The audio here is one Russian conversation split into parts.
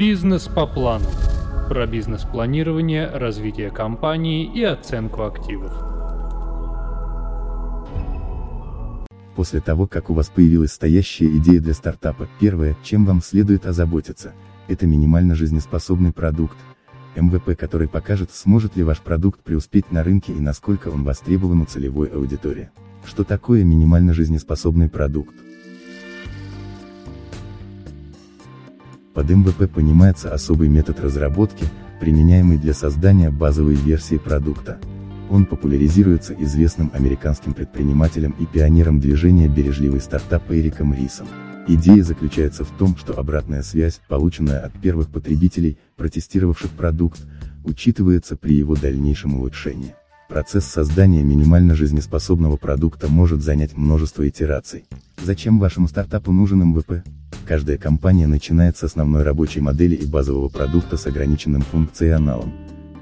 Бизнес по плану. Про бизнес-планирование, развитие компании и оценку активов. После того, как у вас появилась стоящая идея для стартапа, первое, чем вам следует озаботиться, это минимально жизнеспособный продукт, МВП, который покажет, сможет ли ваш продукт преуспеть на рынке и насколько он востребован у целевой аудитории. Что такое минимально жизнеспособный продукт? Под МВП понимается особый метод разработки, применяемый для создания базовой версии продукта. Он популяризируется известным американским предпринимателем и пионером движения «Бережливый стартап» Эриком Рисом. Идея заключается в том, что обратная связь, полученная от первых потребителей, протестировавших продукт, учитывается при его дальнейшем улучшении. Процесс создания минимально жизнеспособного продукта может занять множество итераций. Зачем вашему стартапу нужен MVP? Каждая компания начинает с основной рабочей модели и базового продукта с ограниченным функционалом.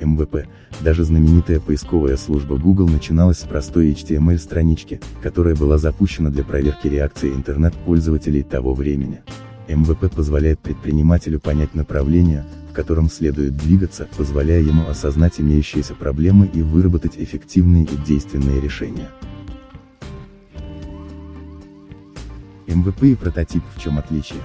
MVP, даже знаменитая поисковая служба Google начиналась с простой HTML-странички, которая была запущена для проверки реакции интернет-пользователей того времени. MVP позволяет предпринимателю понять направление, котором следует двигаться, позволяя ему осознать имеющиеся проблемы и выработать эффективные и действенные решения. MVP и прототип в чем отличие?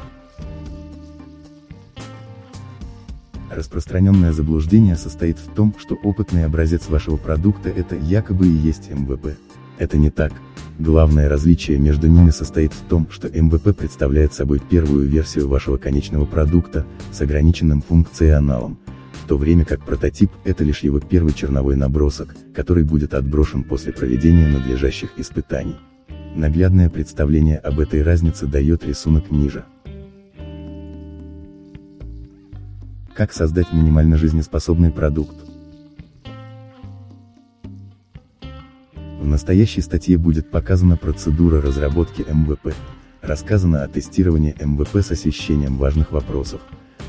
Распространенное заблуждение состоит в том, что опытный образец вашего продукта это якобы и есть MVP. Это не так. Главное различие между ними состоит в том, что MVP представляет собой первую версию вашего конечного продукта, с ограниченным функционалом, в то время как прототип – это лишь его первый черновой набросок, который будет отброшен после проведения надлежащих испытаний. Наглядное представление об этой разнице дает рисунок ниже. Как создать минимально жизнеспособный продукт? В настоящей статье будет показана процедура разработки MVP, рассказано о тестировании MVP с освещением важных вопросов,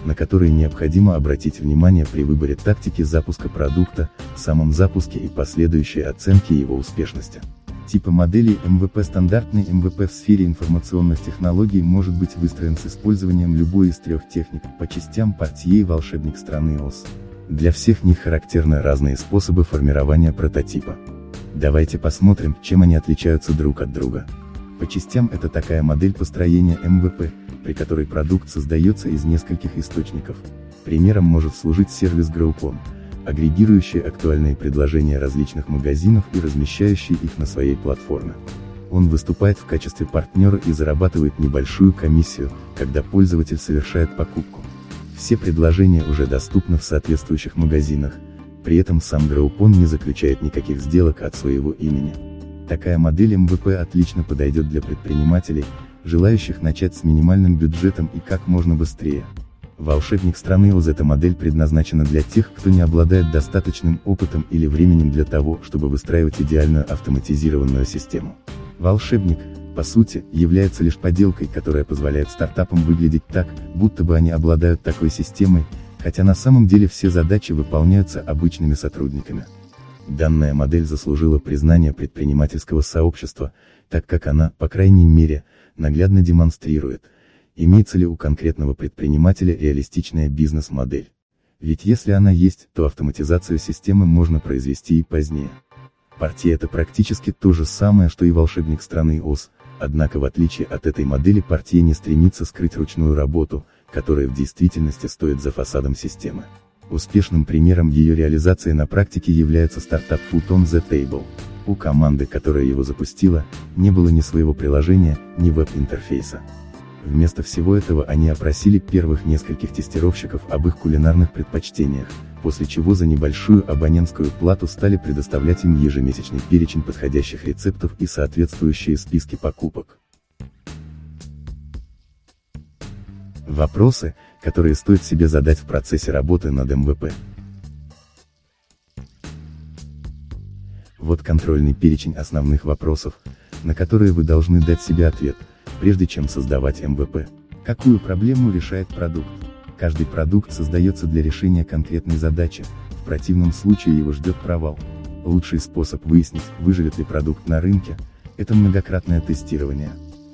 на которые необходимо обратить внимание при выборе тактики запуска продукта, самом запуске и последующей оценке его успешности. Типы моделей MVP Стандартный MVP в сфере информационных технологий может быть выстроен с использованием любой из трех техник, по частям портье и волшебник страны Оз. Для всех них характерны разные способы формирования прототипа. Давайте посмотрим, чем они отличаются друг от друга. По частям это такая модель построения MVP, при которой продукт создается из нескольких источников. Примером может служить сервис Groupon, агрегирующий актуальные предложения различных магазинов и размещающий их на своей платформе. Он выступает в качестве партнера и зарабатывает небольшую комиссию, когда пользователь совершает покупку. Все предложения уже доступны в соответствующих магазинах, при этом сам Groupon не заключает никаких сделок от своего имени. Такая модель МВП отлично подойдет для предпринимателей, желающих начать с минимальным бюджетом и как можно быстрее. Волшебник страны ОЗ эта модель предназначена для тех, кто не обладает достаточным опытом или временем для того, чтобы выстраивать идеальную автоматизированную систему. Волшебник, по сути, является лишь поделкой, которая позволяет стартапам выглядеть так, будто бы они обладают такой системой, хотя на самом деле все задачи выполняются обычными сотрудниками. Данная модель заслужила признание предпринимательского сообщества, так как она, по крайней мере, наглядно демонстрирует, имеется ли у конкретного предпринимателя реалистичная бизнес-модель. Ведь если она есть, то автоматизацию системы можно произвести и позднее. Партия это практически то же самое, что и волшебник страны ОС, однако в отличие от этой модели партия не стремится скрыть ручную работу, которая в действительности стоит за фасадом системы. Успешным примером ее реализации на практике является стартап Food on the Table. У команды, которая его запустила, не было ни своего приложения, ни веб-интерфейса. Вместо всего этого они опросили первых нескольких тестировщиков об их кулинарных предпочтениях, после чего за небольшую абонентскую плату стали предоставлять им ежемесячный перечень подходящих рецептов и соответствующие списки покупок. Вопросы, которые стоит себе задать в процессе работы над МВП. Вот контрольный перечень основных вопросов, на которые вы должны дать себе ответ – прежде чем создавать МВП. Какую проблему решает продукт? Каждый продукт создается для решения конкретной задачи, в противном случае его ждет провал. Лучший способ выяснить, выживет ли продукт на рынке, это многократное тестирование.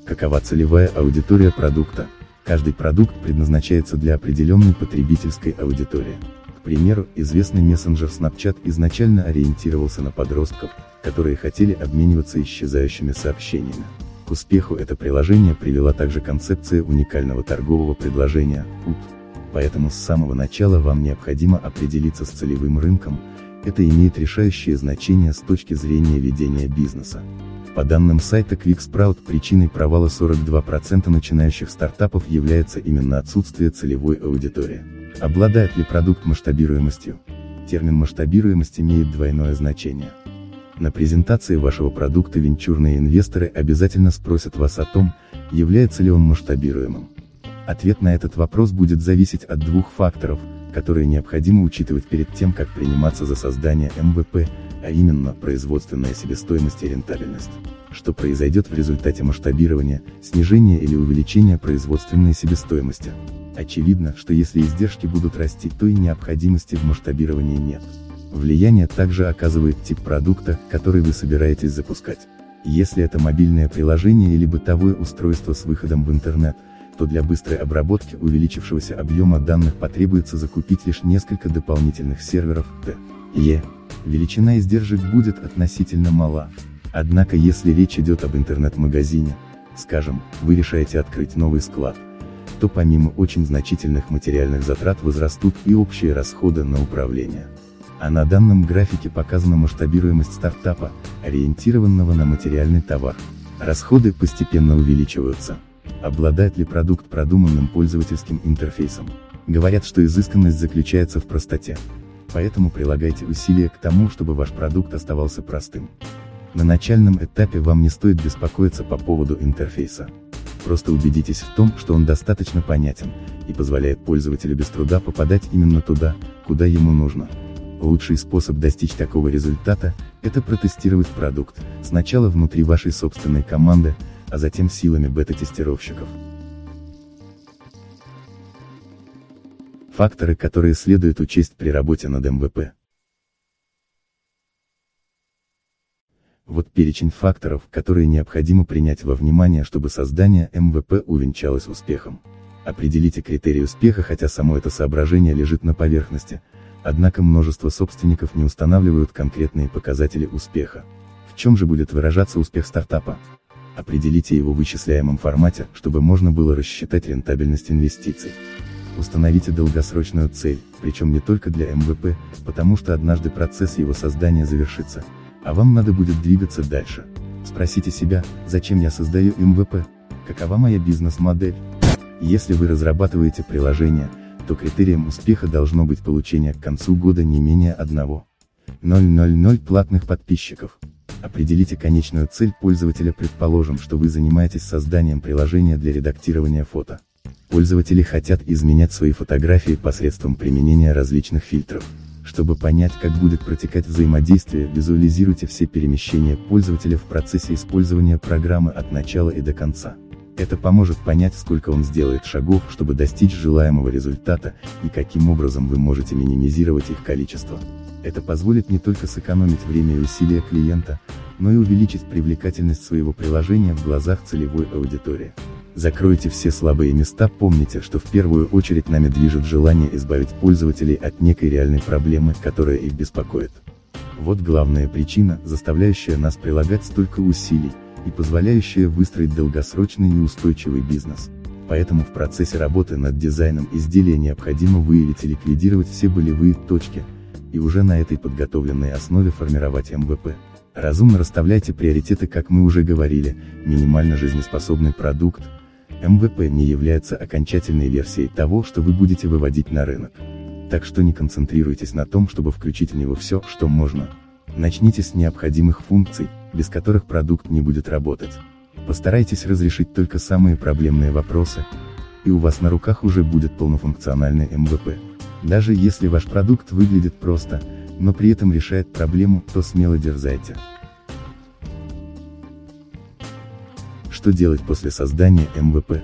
Какова целевая аудитория продукта? Каждый продукт предназначается для определенной потребительской аудитории. К примеру, известный мессенджер Snapchat изначально ориентировался на подростков, которые хотели обмениваться исчезающими сообщениями. К успеху это приложение привела также концепция уникального торгового предложения (UT). Поэтому с самого начала вам необходимо определиться с целевым рынком, это имеет решающее значение с точки зрения ведения бизнеса. По данным сайта QuickSprout причиной провала 42% начинающих стартапов является именно отсутствие целевой аудитории. Обладает ли продукт масштабируемостью? Термин масштабируемость имеет двойное значение. На презентации вашего продукта венчурные инвесторы обязательно спросят вас о том, является ли он масштабируемым. Ответ на этот вопрос будет зависеть от двух факторов, которые необходимо учитывать перед тем, как приниматься за создание МВП, а именно производственная себестоимость и рентабельность. Что произойдет в результате масштабирования, снижения или увеличения производственной себестоимости? Очевидно, что если издержки будут расти, то и необходимости в масштабировании нет. Влияние также оказывает тип продукта, который вы собираетесь запускать. Если это мобильное приложение или бытовое устройство с выходом в интернет, то для быстрой обработки увеличившегося объема данных потребуется закупить лишь несколько дополнительных серверов, т. Величина издержек будет относительно мала. Однако если речь идет об интернет-магазине, скажем, вы решаете открыть новый склад, то помимо очень значительных материальных затрат возрастут и общие расходы на управление. А на данном графике показана масштабируемость стартапа, ориентированного на материальный товар. Расходы постепенно увеличиваются. Обладает ли продукт продуманным пользовательским интерфейсом? Говорят, что изысканность заключается в простоте. Поэтому прилагайте усилия к тому, чтобы ваш продукт оставался простым. На начальном этапе вам не стоит беспокоиться по поводу интерфейса. Просто убедитесь в том, что он достаточно понятен, и позволяет пользователю без труда попадать именно туда, куда ему нужно. Лучший способ достичь такого результата – это протестировать продукт, сначала внутри вашей собственной команды, а затем силами бета-тестировщиков. Факторы, которые следует учесть при работе над МВП. Вот перечень факторов, которые необходимо принять во внимание, чтобы создание MVP увенчалось успехом. Определите критерии успеха, хотя само это соображение лежит на поверхности, однако множество собственников не устанавливают конкретные показатели успеха. В чем же будет выражаться успех стартапа? Определите его в вычисляемом формате, чтобы можно было рассчитать рентабельность инвестиций. Установите долгосрочную цель, причем не только для MVP, потому что однажды процесс его создания завершится, а вам надо будет двигаться дальше. Спросите себя, зачем я создаю МВП? Какова моя бизнес-модель? Если вы разрабатываете приложение, то критерием успеха должно быть получение к концу года не менее одного 000 платных подписчиков. Определите конечную цель пользователя предположим, что вы занимаетесь созданием приложения для редактирования фото. Пользователи хотят изменять свои фотографии посредством применения различных фильтров. Чтобы понять, как будет протекать взаимодействие, визуализируйте все перемещения пользователя в процессе использования программы от начала и до конца. Это поможет понять, сколько он сделает шагов, чтобы достичь желаемого результата, и каким образом вы можете минимизировать их количество. Это позволит не только сэкономить время и усилия клиента, но и увеличить привлекательность своего приложения в глазах целевой аудитории. Закройте все слабые места, помните, что в первую очередь нами движет желание избавить пользователей от некой реальной проблемы, которая их беспокоит. Вот главная причина, заставляющая нас прилагать столько усилий, и позволяющая выстроить долгосрочный и устойчивый бизнес. Поэтому в процессе работы над дизайном изделия необходимо выявить и ликвидировать все болевые точки, и уже на этой подготовленной основе формировать МВП. Разумно расставляйте приоритеты, как мы уже говорили, минимально жизнеспособный продукт. MVP не является окончательной версией того, что вы будете выводить на рынок. Так что не концентрируйтесь на том, чтобы включить в него все, что можно. Начните с необходимых функций, без которых продукт не будет работать. Постарайтесь разрешить только самые проблемные вопросы, и у вас на руках уже будет полнофункциональный MVP. Даже если ваш продукт выглядит просто, но при этом решает проблему, то смело дерзайте. Что делать после создания MVP?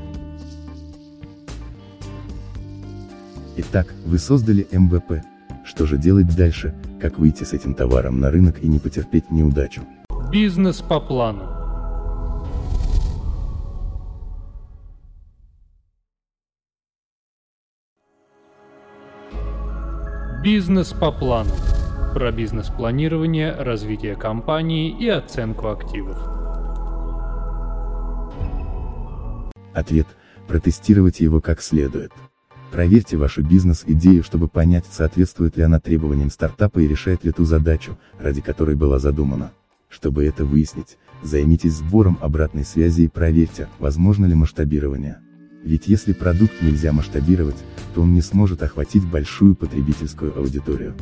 Итак, вы создали MVP. Что же делать дальше, как выйти с этим товаром на рынок и не потерпеть неудачу? Бизнес по плану. Бизнес по плану. Про бизнес-планирование, развитие компании и оценку активов. Ответ – протестировать его как следует. Проверьте вашу бизнес-идею, чтобы понять, соответствует ли она требованиям стартапа и решает ли ту задачу, ради которой была задумана. Чтобы это выяснить, займитесь сбором обратной связи и проверьте, возможно ли масштабирование. Ведь если продукт нельзя масштабировать, то он не сможет охватить большую потребительскую аудиторию.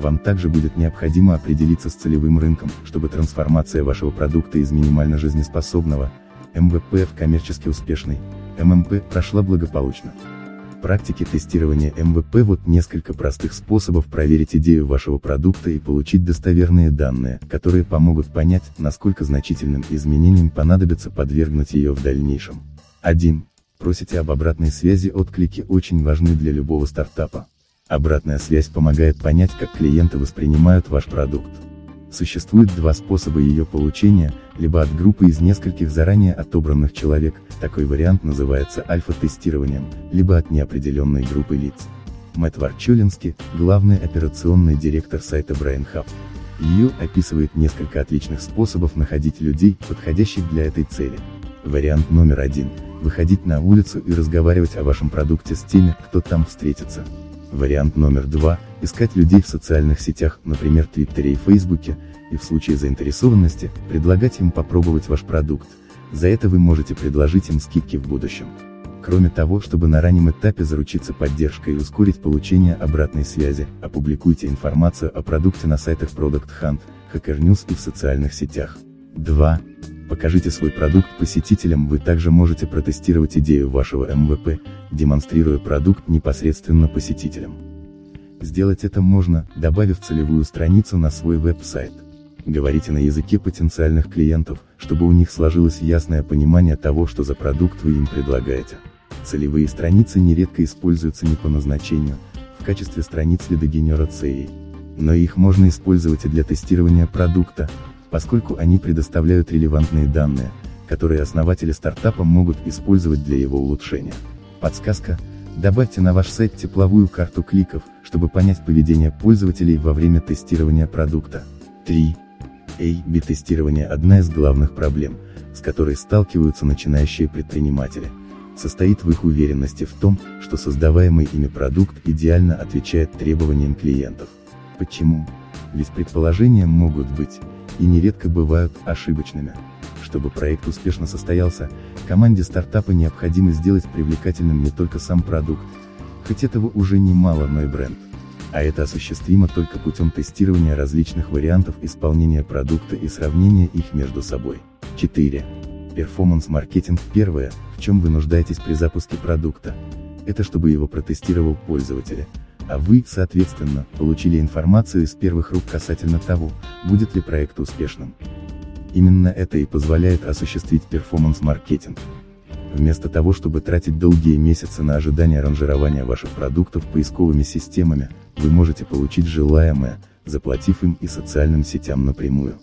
Вам также будет необходимо определиться с целевым рынком, чтобы трансформация вашего продукта из минимально жизнеспособного, MVP в коммерчески успешный, MMP, прошла благополучно практике тестирования MVP вот несколько простых способов проверить идею вашего продукта и получить достоверные данные, которые помогут понять, насколько значительным изменениям понадобится подвергнуть ее в дальнейшем. 1. Просите об обратной связи отклики очень важны для любого стартапа. Обратная связь помогает понять, как клиенты воспринимают ваш продукт. Существует два способа ее получения, либо от группы из нескольких заранее отобранных человек, такой вариант называется альфа-тестированием, либо от неопределенной группы лиц. Мэтт Варчулинский, главный операционный директор сайта Brain Hub. Ее описывает несколько отличных способов находить людей, подходящих для этой цели. Вариант номер один – выходить на улицу и разговаривать о вашем продукте с теми, кто там встретится. Вариант номер два – искать людей в социальных сетях, например Твиттере и Фейсбуке, и в случае заинтересованности, предлагать им попробовать ваш продукт. За это вы можете предложить им скидки в будущем. Кроме того, чтобы на раннем этапе заручиться поддержкой и ускорить получение обратной связи, опубликуйте информацию о продукте на сайтах Product Hunt, Hacker News и в социальных сетях. 2. Покажите свой продукт посетителям, вы также можете протестировать идею вашего MVP, демонстрируя продукт непосредственно посетителям. Сделать это можно, добавив целевую страницу на свой веб-сайт. Говорите на языке потенциальных клиентов, чтобы у них сложилось ясное понимание того, что за продукт вы им предлагаете. Целевые страницы нередко используются не по назначению, в качестве страниц лидогенерации. Но их можно использовать и для тестирования продукта, поскольку они предоставляют релевантные данные, которые основатели стартапа могут использовать для его улучшения. Подсказка – добавьте на ваш сайт тепловую карту кликов, чтобы понять поведение пользователей во время тестирования продукта. 3. A-B-тестирование – одна из главных проблем, с которой сталкиваются начинающие предприниматели. Состоит в их уверенности в том, что создаваемый ими продукт идеально отвечает требованиям клиентов. Почему? Ведь предположения могут быть, и нередко бывают ошибочными. Чтобы проект успешно состоялся, команде стартапа необходимо сделать привлекательным не только сам продукт, хоть этого уже немало, но и бренд. А это осуществимо только путем тестирования различных вариантов исполнения продукта и сравнения их между собой. 4. Перформанс-маркетинг Первое, в чем вы нуждаетесь при запуске продукта. Это чтобы его протестировал пользователь, а вы, соответственно, получили информацию из первых рук касательно того, будет ли проект успешным. Именно это и позволяет осуществить перформанс-маркетинг. Вместо того, чтобы тратить долгие месяцы на ожидание ранжирования ваших продуктов поисковыми системами, вы можете получить желаемое, заплатив им и социальным сетям напрямую.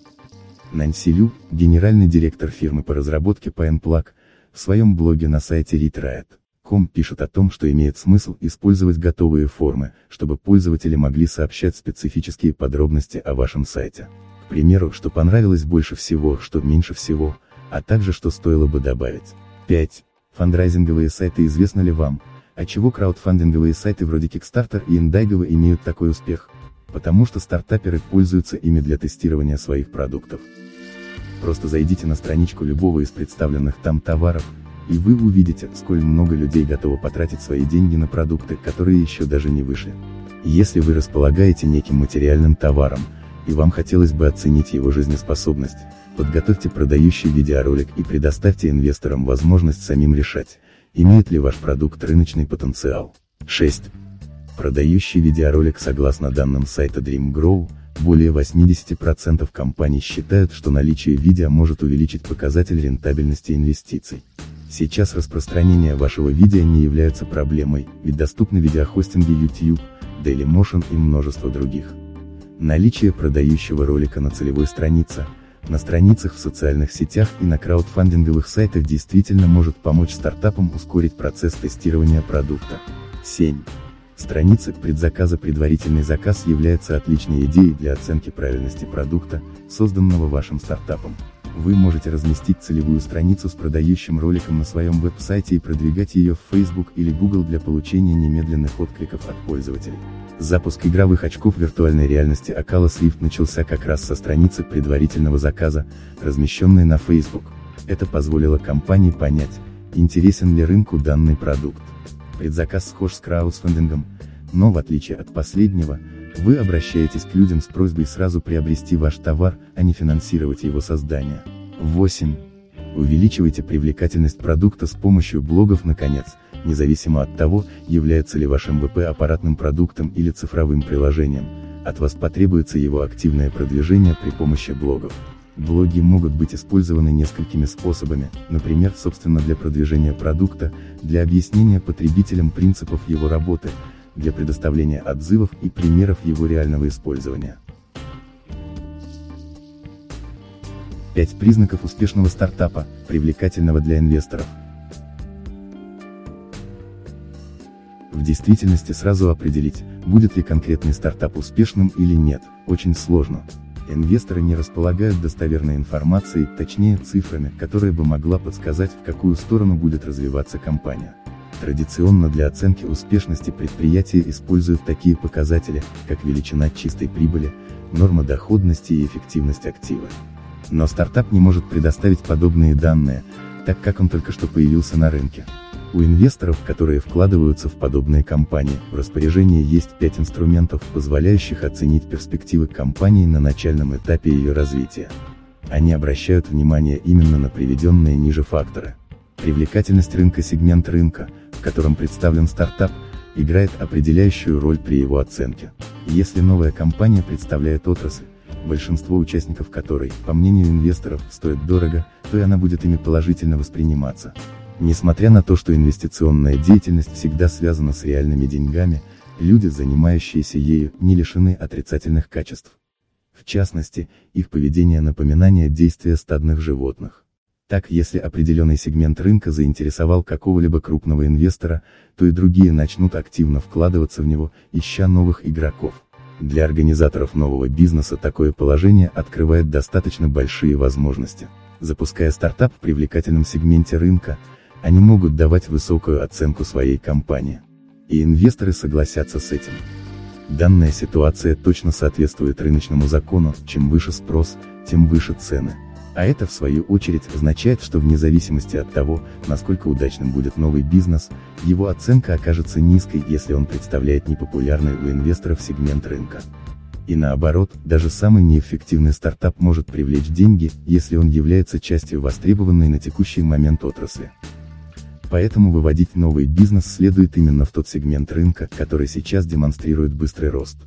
Нанси Лю, генеральный директор фирмы по разработке PinePlug, в своем блоге на сайте ReadRiot Com пишет о том, что имеет смысл использовать готовые формы, чтобы пользователи могли сообщать специфические подробности о вашем сайте. К примеру, что понравилось больше всего, что меньше всего, а также что стоило бы добавить. 5. Фандрайзинговые сайты известны ли вам, а чего краудфандинговые сайты вроде Kickstarter и Indiegogo имеют такой успех? Потому что стартаперы пользуются ими для тестирования своих продуктов. Просто зайдите на страничку любого из представленных там товаров, и вы увидите, сколь много людей готовы потратить свои деньги на продукты, которые еще даже не вышли. Если вы располагаете неким материальным товаром, и вам хотелось бы оценить его жизнеспособность, подготовьте продающий видеоролик и предоставьте инвесторам возможность самим решать, имеет ли ваш продукт рыночный потенциал. 6. Продающий видеоролик Согласно данным сайта DreamGrow, более 80% компаний считают, что наличие видео может увеличить показатель рентабельности инвестиций. Сейчас распространение вашего видео не является проблемой, ведь доступны видеохостинги YouTube, Dailymotion и множество других. Наличие продающего ролика на целевой странице, на страницах в социальных сетях и на краудфандинговых сайтах действительно может помочь стартапам ускорить процесс тестирования продукта. 7. Страница предзаказа предварительный заказ является отличной идеей для оценки правильности продукта, созданного вашим стартапом. Вы можете разместить целевую страницу с продающим роликом на своем веб-сайте и продвигать ее в Facebook или Google для получения немедленных откликов от пользователей. Запуск игровых очков виртуальной реальности Oculus Rift начался как раз со страницы предварительного заказа, размещенной на Facebook. Это позволило компании понять, интересен ли рынку данный продукт. Предзаказ схож с краудфандингом, но в отличие от последнего, вы обращаетесь к людям с просьбой сразу приобрести ваш товар, а не финансировать его создание. 8. Увеличивайте привлекательность продукта с помощью блогов наконец, независимо от того, является ли ваш МВП аппаратным продуктом или цифровым приложением, от вас потребуется его активное продвижение при помощи блогов. Блоги могут быть использованы несколькими способами, например, собственно для продвижения продукта, для объяснения потребителям принципов его работы, для предоставления отзывов и примеров его реального использования. 5 признаков успешного стартапа, привлекательного для инвесторов. В действительности сразу определить, будет ли конкретный стартап успешным или нет, очень сложно. Инвесторы не располагают достоверной информацией, точнее цифрами, которая бы могла подсказать, в какую сторону будет развиваться компания. Традиционно для оценки успешности предприятия используют такие показатели, как величина чистой прибыли, норма доходности и эффективность актива. Но стартап не может предоставить подобные данные, так как он только что появился на рынке. У инвесторов, которые вкладываются в подобные компании, в распоряжении есть пять инструментов, позволяющих оценить перспективы компании на начальном этапе ее развития. Они обращают внимание именно на приведенные ниже факторы. Привлекательность рынка сегмент рынка, в котором представлен стартап, играет определяющую роль при его оценке. Если новая компания представляет отрасль, большинство участников которой, по мнению инвесторов, стоит дорого, то и она будет ими положительно восприниматься. Несмотря на то, что инвестиционная деятельность всегда связана с реальными деньгами, люди, занимающиеся ею, не лишены отрицательных качеств. В частности, их поведение напоминание действия стадных животных. Так, если определенный сегмент рынка заинтересовал какого-либо крупного инвестора, то и другие начнут активно вкладываться в него, ища новых игроков. Для организаторов нового бизнеса такое положение открывает достаточно большие возможности. Запуская стартап в привлекательном сегменте рынка, они могут давать высокую оценку своей компании. И инвесторы согласятся с этим. Данная ситуация точно соответствует рыночному закону, чем выше спрос, тем выше цены. А это в свою очередь означает, что вне зависимости от того, насколько удачным будет новый бизнес, его оценка окажется низкой, если он представляет непопулярный у инвесторов сегмент рынка. И наоборот, даже самый неэффективный стартап может привлечь деньги, если он является частью востребованной на текущий момент отрасли. Поэтому выводить новый бизнес следует именно в тот сегмент рынка, который сейчас демонстрирует быстрый рост.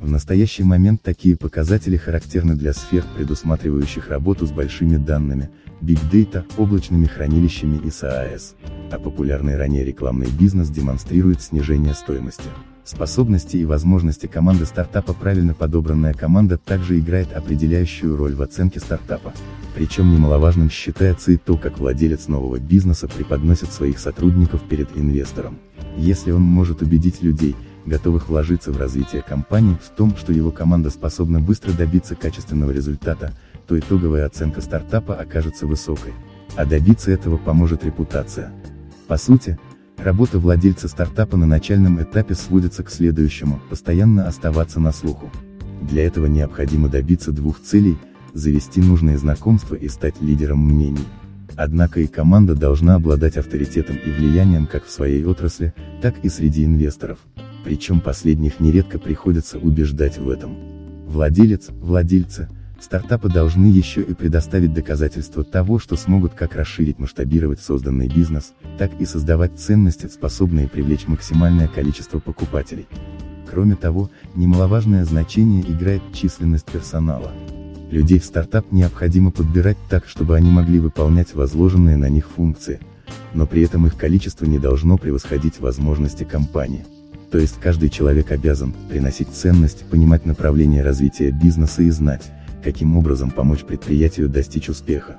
В настоящий момент такие показатели характерны для сфер, предусматривающих работу с большими данными, Big Data, облачными хранилищами и SaaS. А популярный ранее рекламный бизнес демонстрирует снижение стоимости. Способности и возможности команды стартапа Правильно подобранная команда также играет определяющую роль в оценке стартапа. Причем немаловажным считается и то, как владелец нового бизнеса преподносит своих сотрудников перед инвестором. Если он может убедить людей, готовых вложиться в развитие компании, в том, что его команда способна быстро добиться качественного результата, то итоговая оценка стартапа окажется высокой. А добиться этого поможет репутация. По сути, работа владельца стартапа на начальном этапе сводится к следующему – постоянно оставаться на слуху. Для этого необходимо добиться двух целей – завести нужные знакомства и стать лидером мнений. Однако и команда должна обладать авторитетом и влиянием как в своей отрасли, так и среди инвесторов. Причем последних нередко приходится убеждать в этом. Владелец, владельцы, стартапы должны еще и предоставить доказательства того, что смогут как расширить масштабировать созданный бизнес, так и создавать ценности, способные привлечь максимальное количество покупателей. Кроме того, немаловажное значение играет численность персонала. Людей в стартап необходимо подбирать так, чтобы они могли выполнять возложенные на них функции, но при этом их количество не должно превосходить возможности компании. То есть каждый человек обязан приносить ценность, понимать направление развития бизнеса и знать, каким образом помочь предприятию достичь успеха.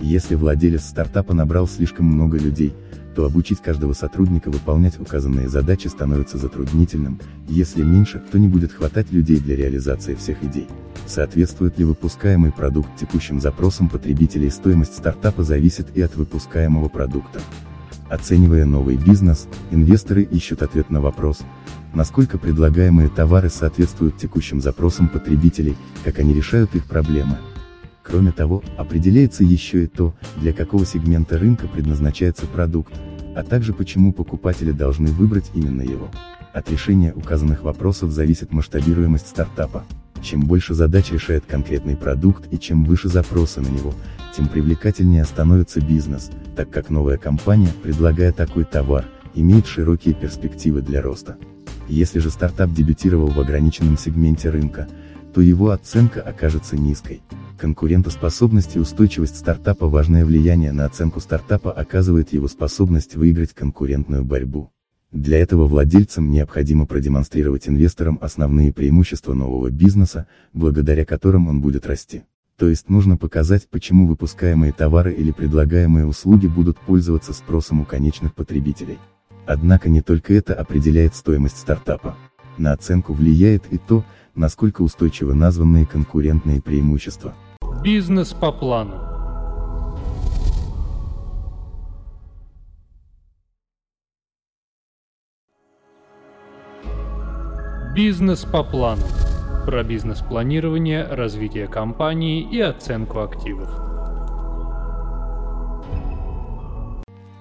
Если владелец стартапа набрал слишком много людей, то обучить каждого сотрудника выполнять указанные задачи становится затруднительным, если меньше, то не будет хватать людей для реализации всех идей. Соответствует ли выпускаемый продукт текущим запросам потребителей стоимость стартапа зависит и от выпускаемого продукта. Оценивая новый бизнес, инвесторы ищут ответ на вопрос, насколько предлагаемые товары соответствуют текущим запросам потребителей, как они решают их проблемы. Кроме того, определяется еще и то, для какого сегмента рынка предназначается продукт, а также почему покупатели должны выбрать именно его. От решения указанных вопросов зависит масштабируемость стартапа. Чем больше задач решает конкретный продукт и чем выше запросы на него, тем привлекательнее становится бизнес, так как новая компания, предлагая такой товар, имеет широкие перспективы для роста. Если же стартап дебютировал в ограниченном сегменте рынка, то его оценка окажется низкой. Конкурентоспособность и устойчивость стартапа Важное влияние на оценку стартапа оказывает его способность выиграть конкурентную борьбу. Для этого владельцам необходимо продемонстрировать инвесторам основные преимущества нового бизнеса, благодаря которым он будет расти. То есть нужно показать, почему выпускаемые товары или предлагаемые услуги будут пользоваться спросом у конечных потребителей. Однако не только это определяет стоимость стартапа. На оценку влияет и то, насколько устойчивы названные конкурентные преимущества. Бизнес по плану. Бизнес по плану. Про бизнес-планирование, развитие компании и оценку активов.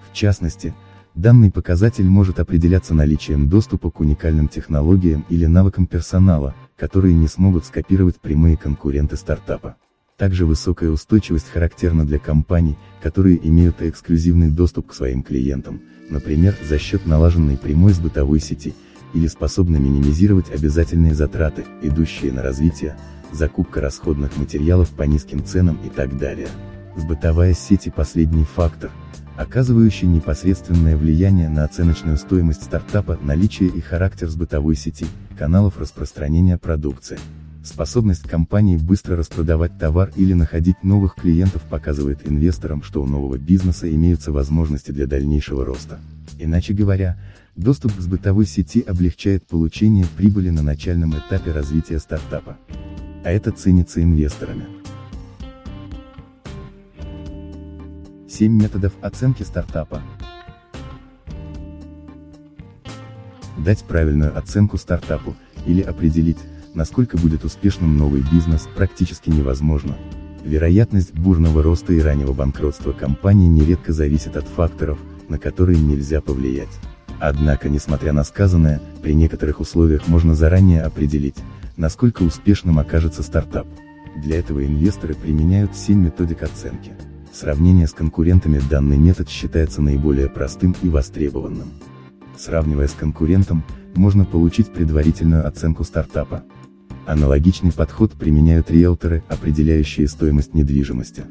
В частности, данный показатель может определяться наличием доступа к уникальным технологиям или навыкам персонала, которые не смогут скопировать прямые конкуренты стартапа. Также высокая устойчивость характерна для компаний, которые имеют эксклюзивный доступ к своим клиентам, например, за счет налаженной прямой с бытовой сети, или способны минимизировать обязательные затраты, идущие на развитие, закупка расходных материалов по низким ценам и так далее. Сбытовая сеть и последний фактор, оказывающий непосредственное влияние на оценочную стоимость стартапа, наличие и характер сбытовой сети, каналов распространения продукции. Способность компании быстро распродавать товар или находить новых клиентов показывает инвесторам, что у нового бизнеса имеются возможности для дальнейшего роста. Иначе говоря, доступ к сбытовой сети облегчает получение прибыли на начальном этапе развития стартапа. А это ценится инвесторами. 7 методов оценки стартапа. Дать правильную оценку стартапу, или определить, насколько будет успешным новый бизнес, практически невозможно. Вероятность бурного роста и раннего банкротства компании нередко зависит от факторов, на которые нельзя повлиять. Однако, несмотря на сказанное, при некоторых условиях можно заранее определить, насколько успешным окажется стартап. Для этого инвесторы применяют 7 методик оценки. Сравнение с конкурентами данный метод считается наиболее простым и востребованным. Сравнивая с конкурентом, можно получить предварительную оценку стартапа. Аналогичный подход применяют риэлторы, определяющие стоимость недвижимости.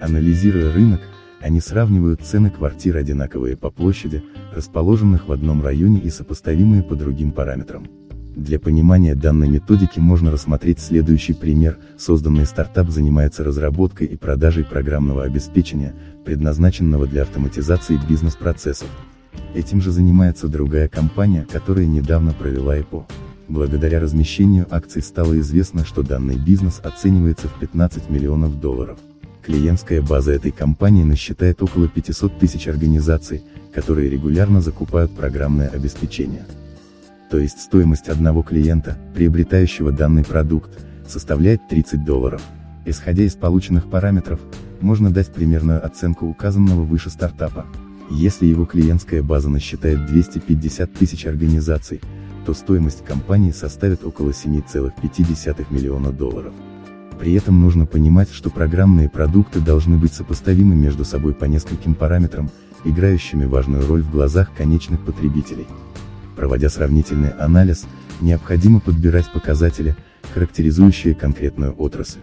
Анализируя рынок, они сравнивают цены квартир одинаковые по площади, расположенных в одном районе и сопоставимые по другим параметрам. Для понимания данной методики можно рассмотреть следующий пример. Созданный стартап занимается разработкой и продажей программного обеспечения, предназначенного для автоматизации бизнес-процессов. Этим же занимается другая компания, которая недавно провела ИПО. Благодаря размещению акций стало известно, что данный бизнес оценивается в 15 миллионов долларов. Клиентская база этой компании насчитает около 500 тысяч организаций, которые регулярно закупают программное обеспечение. То есть стоимость одного клиента, приобретающего данный продукт, составляет 30 долларов. Исходя из полученных параметров, можно дать примерную оценку указанного выше стартапа. Если его клиентская база насчитает 250 тысяч организаций, то стоимость компании составит около 7,5 миллиона долларов. При этом нужно понимать, что программные продукты должны быть сопоставимы между собой по нескольким параметрам, играющими важную роль в глазах конечных потребителей. Проводя сравнительный анализ, необходимо подбирать показатели, характеризующие конкретную отрасль.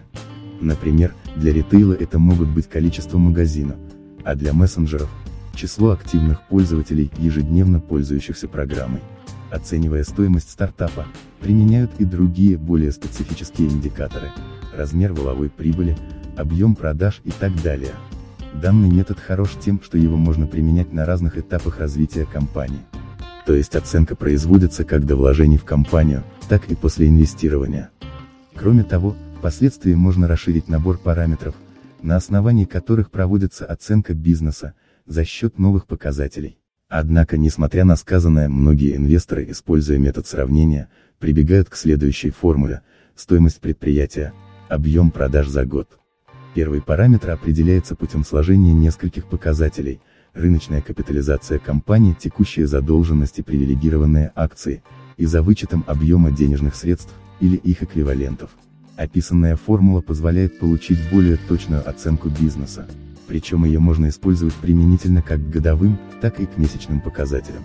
Например, для ритейла это могут быть количество магазинов, а для мессенджеров – число активных пользователей, ежедневно пользующихся программой. Оценивая стоимость стартапа, применяют и другие более специфические индикаторы, размер воловой прибыли, объем продаж и так далее. Данный метод хорош тем, что его можно применять на разных этапах развития компании. То есть оценка производится как до вложений в компанию, так и после инвестирования. Кроме того, впоследствии можно расширить набор параметров, на основании которых проводится оценка бизнеса, за счет новых показателей. Однако, несмотря на сказанное, многие инвесторы, используя метод сравнения, прибегают к следующей формуле – стоимость предприятия, объем продаж за год. Первый параметр определяется путем сложения нескольких показателей – рыночная капитализация компании, текущие задолженности, привилегированные акции, и за вычетом объема денежных средств, или их эквивалентов. Описанная формула позволяет получить более точную оценку бизнеса, причем ее можно использовать применительно как к годовым, так и к месячным показателям.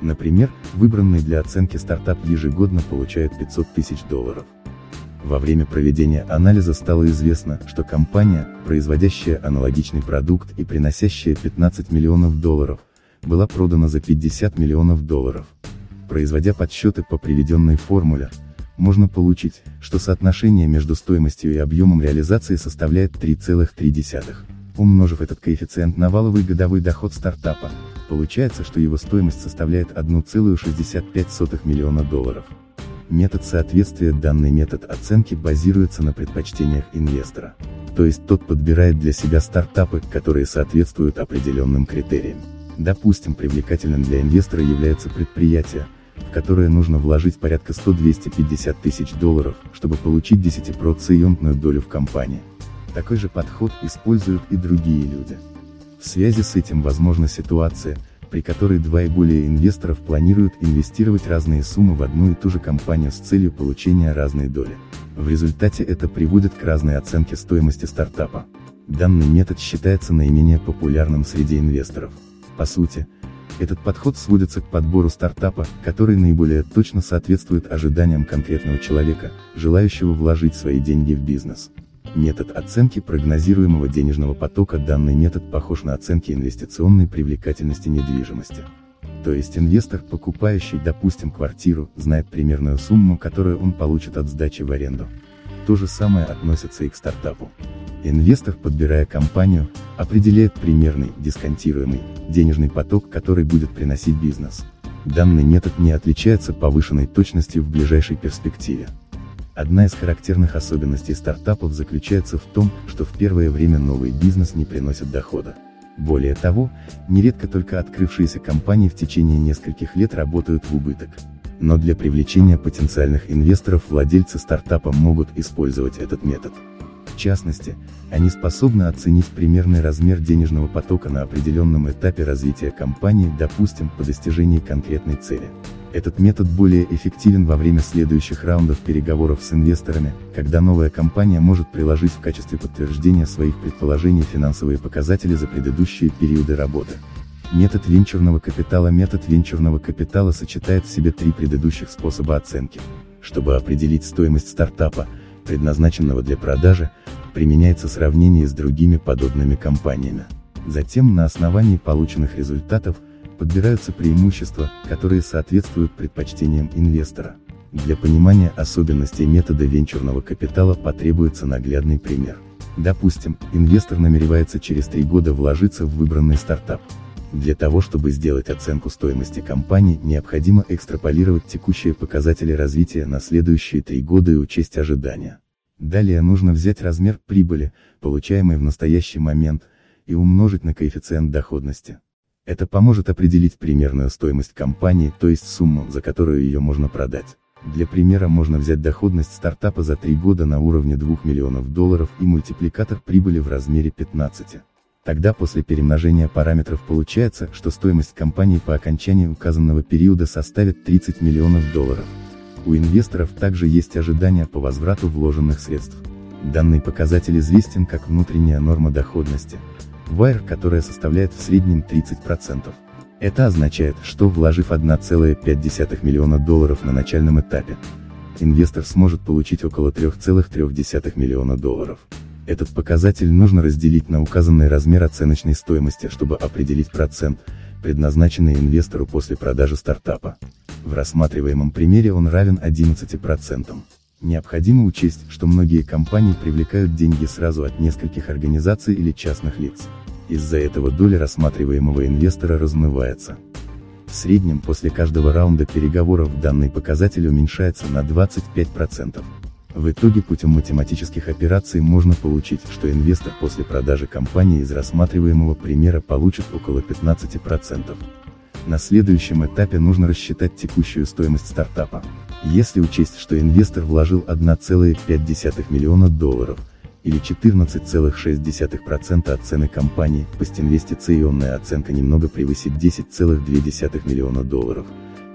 Например, выбранный для оценки стартап ежегодно получает 500 тысяч долларов. Во время проведения анализа стало известно, что компания, производящая аналогичный продукт и приносящая 15 миллионов долларов, была продана за 50 миллионов долларов. Производя подсчеты по приведенной формуле, можно получить, что соотношение между стоимостью и объемом реализации составляет 3,3. Умножив этот коэффициент на валовый годовой доход стартапа, получается, что его стоимость составляет 1,65 миллиона долларов. Метод соответствия Данный метод оценки базируется на предпочтениях инвестора. То есть тот подбирает для себя стартапы, которые соответствуют определенным критериям. Допустим, привлекательным для инвестора является предприятие, в которое нужно вложить порядка 100-250 тысяч долларов, чтобы получить 10% долю в компании. Такой же подход используют и другие люди. В связи с этим возможна ситуация, при которой два и более инвесторов планируют инвестировать разные суммы в одну и ту же компанию с целью получения разной доли. В результате это приводит к разной оценке стоимости стартапа. Данный метод считается наименее популярным среди инвесторов. По сути, этот подход сводится к подбору стартапа, который наиболее точно соответствует ожиданиям конкретного человека, желающего вложить свои деньги в бизнес. Метод оценки прогнозируемого денежного потока Данный метод похож на оценки инвестиционной привлекательности недвижимости. То есть инвестор, покупающий, допустим, квартиру, знает примерную сумму, которую он получит от сдачи в аренду. То же самое относится и к стартапу. Инвестор, подбирая компанию, определяет примерный, дисконтируемый, денежный поток, который будет приносить бизнес. Данный метод не отличается повышенной точностью в ближайшей перспективе. Одна из характерных особенностей стартапов заключается в том, что в первое время новый бизнес не приносит дохода. Более того, нередко только открывшиеся компании в течение нескольких лет работают в убыток. Но для привлечения потенциальных инвесторов владельцы стартапа могут использовать этот метод. В частности, они способны оценить примерный размер денежного потока на определенном этапе развития компании, допустим, по достижении конкретной цели. Этот метод более эффективен во время следующих раундов переговоров с инвесторами, когда новая компания может приложить в качестве подтверждения своих предположений финансовые показатели за предыдущие периоды работы. Метод венчурного капитала Метод венчурного капитала сочетает в себе три предыдущих способа оценки. Чтобы определить стоимость стартапа, предназначенного для продажи, применяется сравнение с другими подобными компаниями. Затем на основании полученных результатов, подбираются преимущества, которые соответствуют предпочтениям инвестора. Для понимания особенностей метода венчурного капитала потребуется наглядный пример. Допустим, инвестор намеревается через три года вложиться в выбранный стартап. Для того чтобы сделать оценку стоимости компании, необходимо экстраполировать текущие показатели развития на следующие три года и учесть ожидания. Далее нужно взять размер прибыли, получаемой в настоящий момент, и умножить на коэффициент доходности. Это поможет определить примерную стоимость компании, то есть сумму, за которую ее можно продать. Для примера можно взять доходность стартапа за 3 года на уровне 2 миллионов долларов и мультипликатор прибыли в размере 15. Тогда после перемножения параметров получается, что стоимость компании по окончании указанного периода составит 30 миллионов долларов. У инвесторов также есть ожидания по возврату вложенных средств. Данный показатель известен как внутренняя норма доходности, WIRE, которая составляет в среднем 30%. Это означает, что вложив 1,5 миллиона долларов на начальном этапе, инвестор сможет получить около 3,3 миллиона долларов. Этот показатель нужно разделить на указанный размер оценочной стоимости, чтобы определить процент, предназначенный инвестору после продажи стартапа. В рассматриваемом примере он равен 11%. Необходимо учесть, что многие компании привлекают деньги сразу от нескольких организаций или частных лиц. Из-за этого доля рассматриваемого инвестора размывается. В среднем после каждого раунда переговоров данный показатель уменьшается на 25%. В итоге путем математических операций можно получить, что инвестор после продажи компании из рассматриваемого примера получит около 15%. На следующем этапе нужно рассчитать текущую стоимость стартапа. Если учесть, что инвестор вложил 1,5 миллиона долларов, или 14,6% от цены компании, постинвестиционная оценка немного превысит 10,2 миллиона долларов,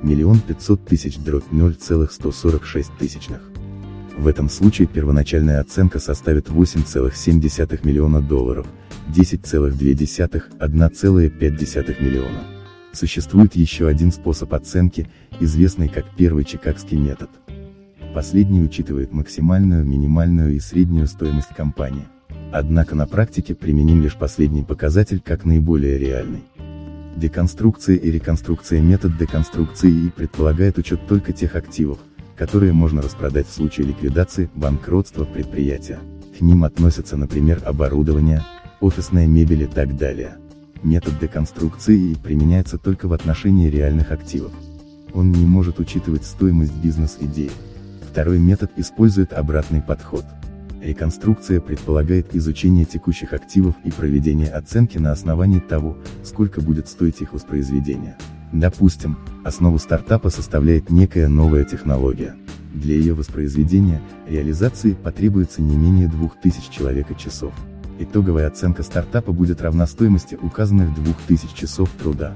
миллион 500 тысяч дробь 0,146 тысячных. В этом случае первоначальная оценка составит 8,7 миллиона долларов, 10,2, 1,5 миллиона. Существует еще один способ оценки, известный как первый чикагский метод. Последний учитывает максимальную, минимальную и среднюю стоимость компании. Однако на практике применим лишь последний показатель как наиболее реальный. Деконструкция и реконструкция Метод деконструкции и предполагает учет только тех активов, которые можно распродать в случае ликвидации, банкротства предприятия. К ним относятся, например, оборудование, офисная мебель и так далее. Метод деконструкции применяется только в отношении реальных активов. Он не может учитывать стоимость бизнес-идеи. Второй метод использует обратный подход. Реконструкция предполагает изучение текущих активов и проведение оценки на основании того, сколько будет стоить их воспроизведение. Допустим, основу стартапа составляет некая новая технология. Для ее воспроизведения, реализации потребуется не менее 2000 человека часов. Итоговая оценка стартапа будет равна стоимости указанных 2000 часов труда.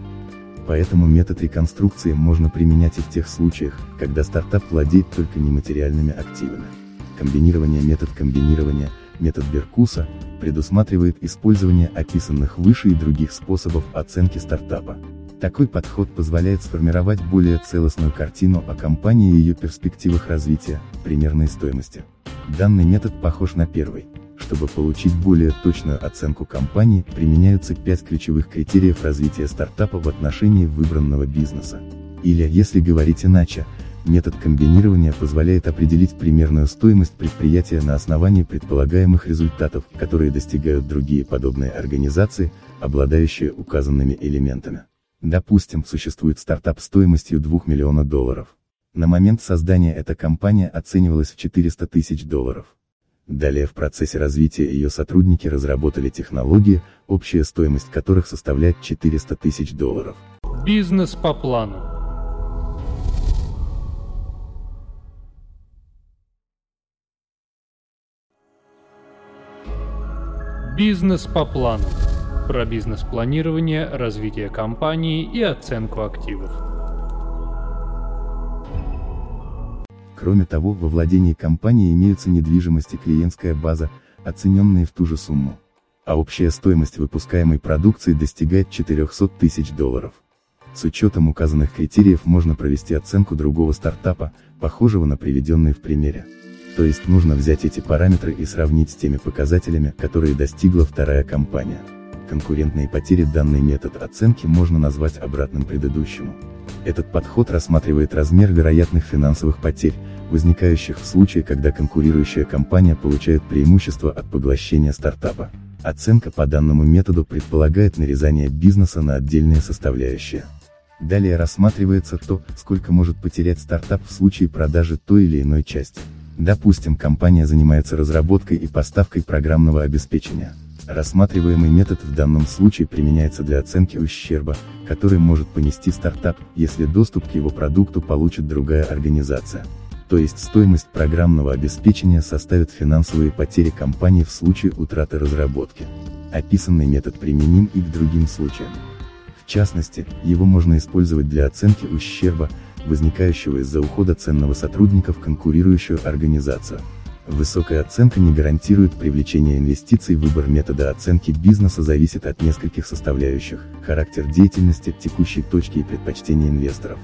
Поэтому метод реконструкции можно применять и в тех случаях, когда стартап владеет только нематериальными активами. Комбинирование Метод комбинирования, метод Беркуса, предусматривает использование описанных выше и других способов оценки стартапа. Такой подход позволяет сформировать более целостную картину о компании и ее перспективах развития, примерной стоимости. Данный метод похож на первый. Чтобы получить более точную оценку компании, применяются пять ключевых критериев развития стартапа в отношении выбранного бизнеса. Или, если говорить иначе, метод комбинирования позволяет определить примерную стоимость предприятия на основании предполагаемых результатов, которые достигают другие подобные организации, обладающие указанными элементами. Допустим, существует стартап стоимостью 2 миллиона долларов. На момент создания эта компания оценивалась в 400 тысяч долларов. Далее в процессе развития ее сотрудники разработали технологии, общая стоимость которых составляет 400 тысяч долларов. Бизнес по плану. Бизнес по плану про бизнес-планирование, развитие компании и оценку активов. Кроме того, во владении компании имеются недвижимость и клиентская база, оцененные в ту же сумму. А общая стоимость выпускаемой продукции достигает 400 тысяч долларов. С учетом указанных критериев можно провести оценку другого стартапа, похожего на приведенный в примере. То есть нужно взять эти параметры и сравнить с теми показателями, которые достигла вторая компания. Конкурентные потери данный метод оценки можно назвать обратным предыдущему. Этот подход рассматривает размер вероятных финансовых потерь, возникающих в случае, когда конкурирующая компания получает преимущество от поглощения стартапа. Оценка по данному методу предполагает нарезание бизнеса на отдельные составляющие. Далее рассматривается то, сколько может потерять стартап в случае продажи той или иной части. Допустим, компания занимается разработкой и поставкой программного обеспечения. Рассматриваемый метод в данном случае применяется для оценки ущерба, который может понести стартап, если доступ к его продукту получит другая организация. То есть стоимость программного обеспечения составит финансовые потери компании в случае утраты разработки. Описанный метод применим и к другим случаям. В частности, его можно использовать для оценки ущерба, возникающего из-за ухода ценного сотрудника в конкурирующую организацию. Высокая оценка не гарантирует привлечение инвестиций. Выбор метода оценки бизнеса зависит от нескольких составляющих, характер деятельности, текущей точки и предпочтения инвесторов.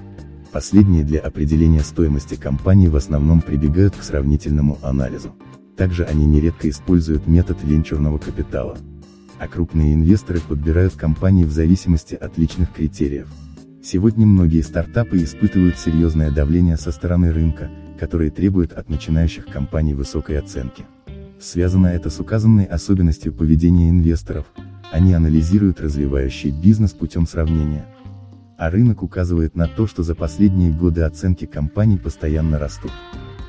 Последние для определения стоимости компании в основном прибегают к сравнительному анализу. Также они нередко используют метод венчурного капитала. А крупные инвесторы подбирают компании в зависимости от личных критериев. Сегодня многие стартапы испытывают серьезное давление со стороны рынка, которые требуют от начинающих компаний высокой оценки. Связано это с указанной особенностью поведения инвесторов, Они анализируют развивающий бизнес путем сравнения. А рынок указывает на то, что за последние годы оценки компаний постоянно растут.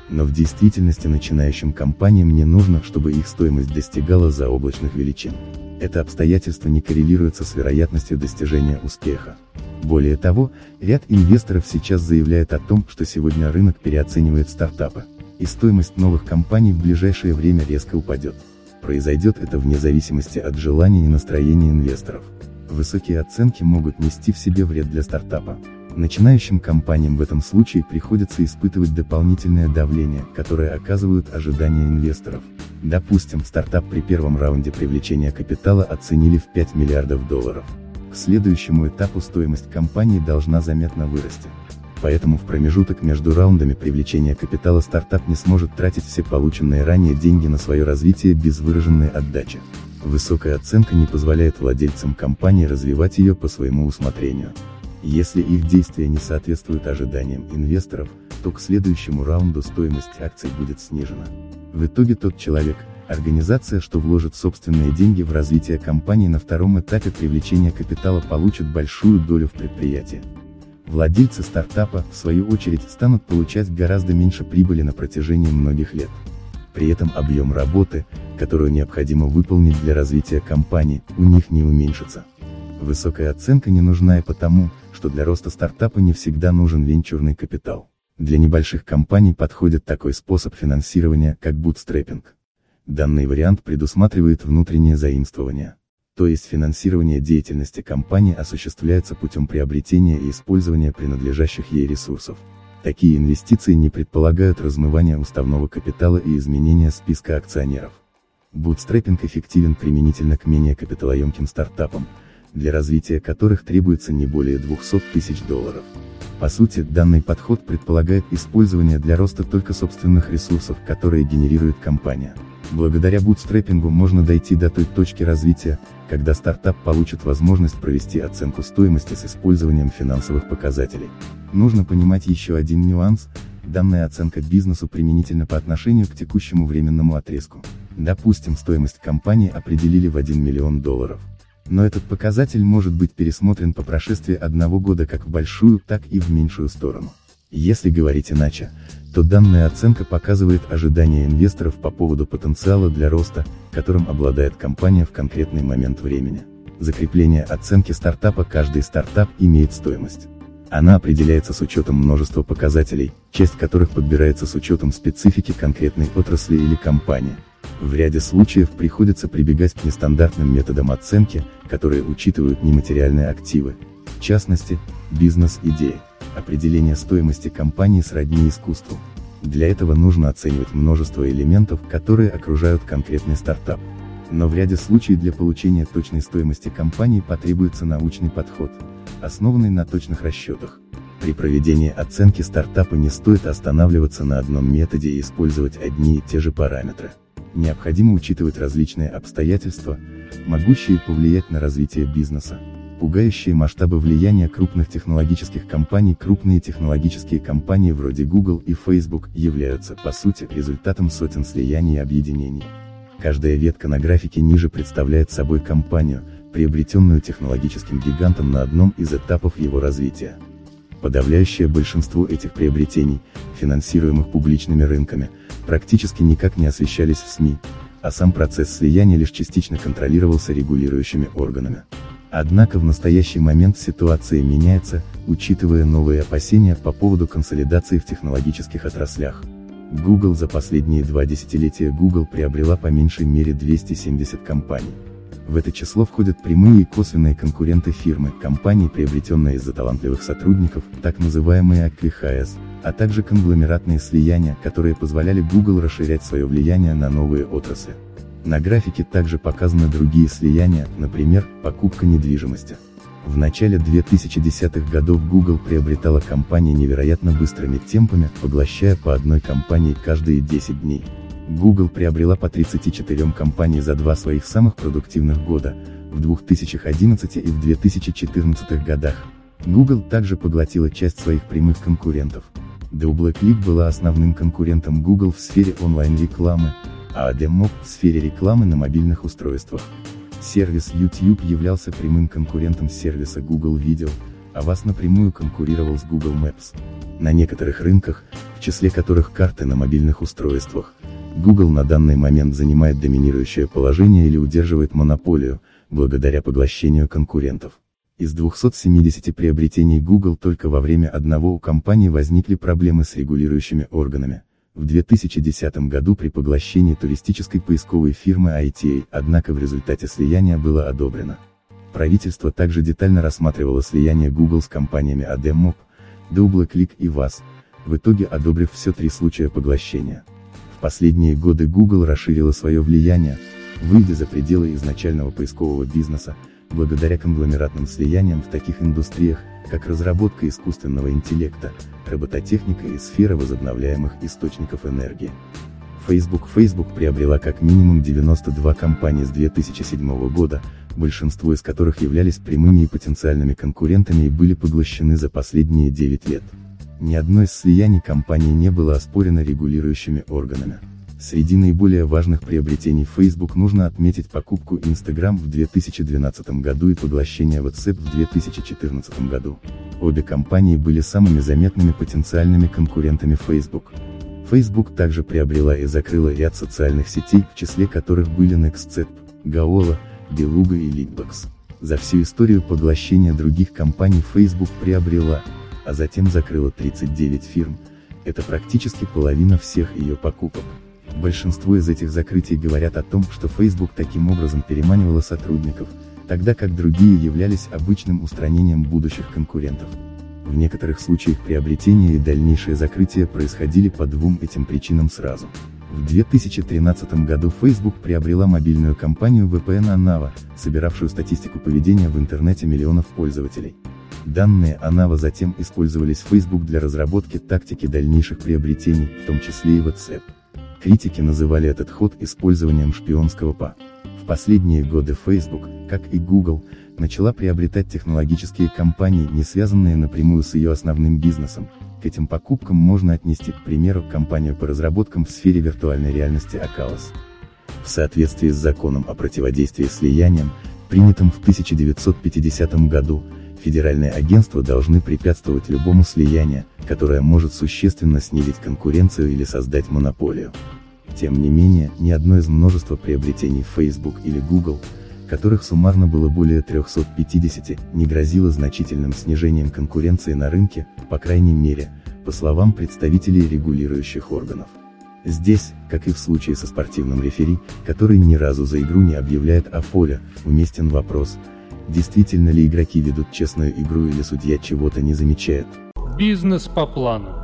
Но в действительности начинающим компаниям не нужно, чтобы их стоимость достигала заоблачных величин. Это обстоятельство не коррелируется с вероятностью достижения успеха. Более того, ряд инвесторов сейчас заявляет о том, что сегодня рынок переоценивает стартапы, и стоимость новых компаний в ближайшее время резко упадет. Произойдет это вне зависимости от желания и настроения инвесторов. Высокие оценки могут нести в себе вред для стартапа. Начинающим компаниям в этом случае приходится испытывать дополнительное давление, которое оказывают ожидания инвесторов. Допустим, стартап при первом раунде привлечения капитала оценили в 5 миллиардов долларов. К следующему этапу стоимость компании должна заметно вырасти. Поэтому в промежуток между раундами привлечения капитала стартап не сможет тратить все полученные ранее деньги на свое развитие без выраженной отдачи. Высокая оценка не позволяет владельцам компании развивать ее по своему усмотрению. Если их действия не соответствуют ожиданиям инвесторов, то к следующему раунду стоимость акций будет снижена. В итоге тот человек, Организация, что вложит собственные деньги в развитие компании на втором этапе привлечения капитала получит большую долю в предприятии. Владельцы стартапа, в свою очередь, станут получать гораздо меньше прибыли на протяжении многих лет. При этом объем работы, которую необходимо выполнить для развития компании, у них не уменьшится. Высокая оценка не нужна и потому, что для роста стартапа не всегда нужен венчурный капитал. Для небольших компаний подходит такой способ финансирования, как бутстрепинг. Данный вариант предусматривает внутреннее заимствование. То есть финансирование деятельности компании осуществляется путем приобретения и использования принадлежащих ей ресурсов. Такие инвестиции не предполагают размывания уставного капитала и изменения списка акционеров. Бутстрепинг эффективен применительно к менее капиталоемким стартапам, для развития которых требуется не более 200 тысяч долларов. По сути, данный подход предполагает использование для роста только собственных ресурсов, которые генерирует компания. Благодаря бутстрепингу можно дойти до той точки развития, когда стартап получит возможность провести оценку стоимости с использованием финансовых показателей. Нужно понимать еще один нюанс, данная оценка бизнесу применительна по отношению к текущему временному отрезку. Допустим, стоимость компании определили в 1 миллион долларов. Но этот показатель может быть пересмотрен по прошествии одного года как в большую, так и в меньшую сторону. Если говорить иначе, то данная оценка показывает ожидания инвесторов по поводу потенциала для роста, которым обладает компания в конкретный момент времени. Закрепление оценки стартапа Каждый стартап имеет стоимость. Она определяется с учетом множества показателей, часть которых подбирается с учетом специфики конкретной отрасли или компании. В ряде случаев приходится прибегать к нестандартным методам оценки, которые учитывают нематериальные активы, в частности, бизнес-идеи. Определение стоимости компании сродни искусству. Для этого нужно оценивать множество элементов, которые окружают конкретный стартап. Но в ряде случаев для получения точной стоимости компании потребуется научный подход, основанный на точных расчетах. При проведении оценки стартапа не стоит останавливаться на одном методе и использовать одни и те же параметры. Необходимо учитывать различные обстоятельства, могущие повлиять на развитие бизнеса пугающие масштабы влияния крупных технологических компаний Крупные технологические компании вроде Google и Facebook являются, по сути, результатом сотен слияний и объединений. Каждая ветка на графике ниже представляет собой компанию, приобретенную технологическим гигантом на одном из этапов его развития. Подавляющее большинство этих приобретений, финансируемых публичными рынками, практически никак не освещались в СМИ, а сам процесс слияния лишь частично контролировался регулирующими органами. Однако в настоящий момент ситуация меняется, учитывая новые опасения по поводу консолидации в технологических отраслях. Google за последние два десятилетия Google приобрела по меньшей мере 270 компаний. В это число входят прямые и косвенные конкуренты фирмы, компании, приобретенные из-за талантливых сотрудников, так называемые АКХС, а также конгломератные слияния, которые позволяли Google расширять свое влияние на новые отрасли. На графике также показаны другие слияния, например, покупка недвижимости. В начале 2010-х годов Google приобретала компании невероятно быстрыми темпами, поглощая по одной компании каждые 10 дней. Google приобрела по 34 компаний за два своих самых продуктивных года, в 2011 и в 2014 годах. Google также поглотила часть своих прямых конкурентов. DoubleClick была основным конкурентом Google в сфере онлайн-рекламы, а Ademop в сфере рекламы на мобильных устройствах. Сервис YouTube являлся прямым конкурентом сервиса Google Video, а вас напрямую конкурировал с Google Maps. На некоторых рынках, в числе которых карты на мобильных устройствах, Google на данный момент занимает доминирующее положение или удерживает монополию, благодаря поглощению конкурентов. Из 270 приобретений Google только во время одного у компании возникли проблемы с регулирующими органами. В 2010 году при поглощении туристической поисковой фирмы ITA, однако в результате слияния было одобрено. Правительство также детально рассматривало слияние Google с компаниями ADMOB, DoubleClick и VAS, в итоге одобрив все три случая поглощения. Последние годы Google расширила свое влияние, выйдя за пределы изначального поискового бизнеса, благодаря конгломератным слияниям в таких индустриях, как разработка искусственного интеллекта, робототехника и сфера возобновляемых источников энергии. Facebook Facebook приобрела как минимум 92 компании с 2007 года, большинство из которых являлись прямыми и потенциальными конкурентами и были поглощены за последние 9 лет. Ни одно из слияний компании не было оспорено регулирующими органами. Среди наиболее важных приобретений Facebook нужно отметить покупку Instagram в 2012 году и поглощение WhatsApp в 2014 году. Обе компании были самыми заметными потенциальными конкурентами Facebook. Facebook также приобрела и закрыла ряд социальных сетей, в числе которых были NextCep, Gaola, Beluga и Leadbox. За всю историю поглощения других компаний Facebook приобрела, а затем закрыла 39 фирм, это практически половина всех ее покупок. Большинство из этих закрытий говорят о том, что Facebook таким образом переманивала сотрудников, тогда как другие являлись обычным устранением будущих конкурентов. В некоторых случаях приобретение и дальнейшее закрытие происходили по двум этим причинам сразу. В 2013 году Facebook приобрела мобильную компанию VPN Anava, собиравшую статистику поведения в интернете миллионов пользователей. Данные Anava затем использовались Facebook для разработки тактики дальнейших приобретений, в том числе и WhatsApp. Критики называли этот ход использованием шпионского ПА. В последние годы Facebook, как и Google, начала приобретать технологические компании, не связанные напрямую с ее основным бизнесом. К этим покупкам можно отнести, к примеру, компанию по разработкам в сфере виртуальной реальности Oculus. В соответствии с законом о противодействии слияниям, принятым в 1950 году, федеральные агентства должны препятствовать любому слиянию, которое может существенно снизить конкуренцию или создать монополию. Тем не менее, ни одно из множества приобретений Facebook или Google, которых суммарно было более 350, не грозило значительным снижением конкуренции на рынке, по крайней мере, по словам представителей регулирующих органов. Здесь, как и в случае со спортивным рефери, который ни разу за игру не объявляет о фоле, уместен вопрос, действительно ли игроки ведут честную игру или судья чего-то не замечает. Бизнес по плану.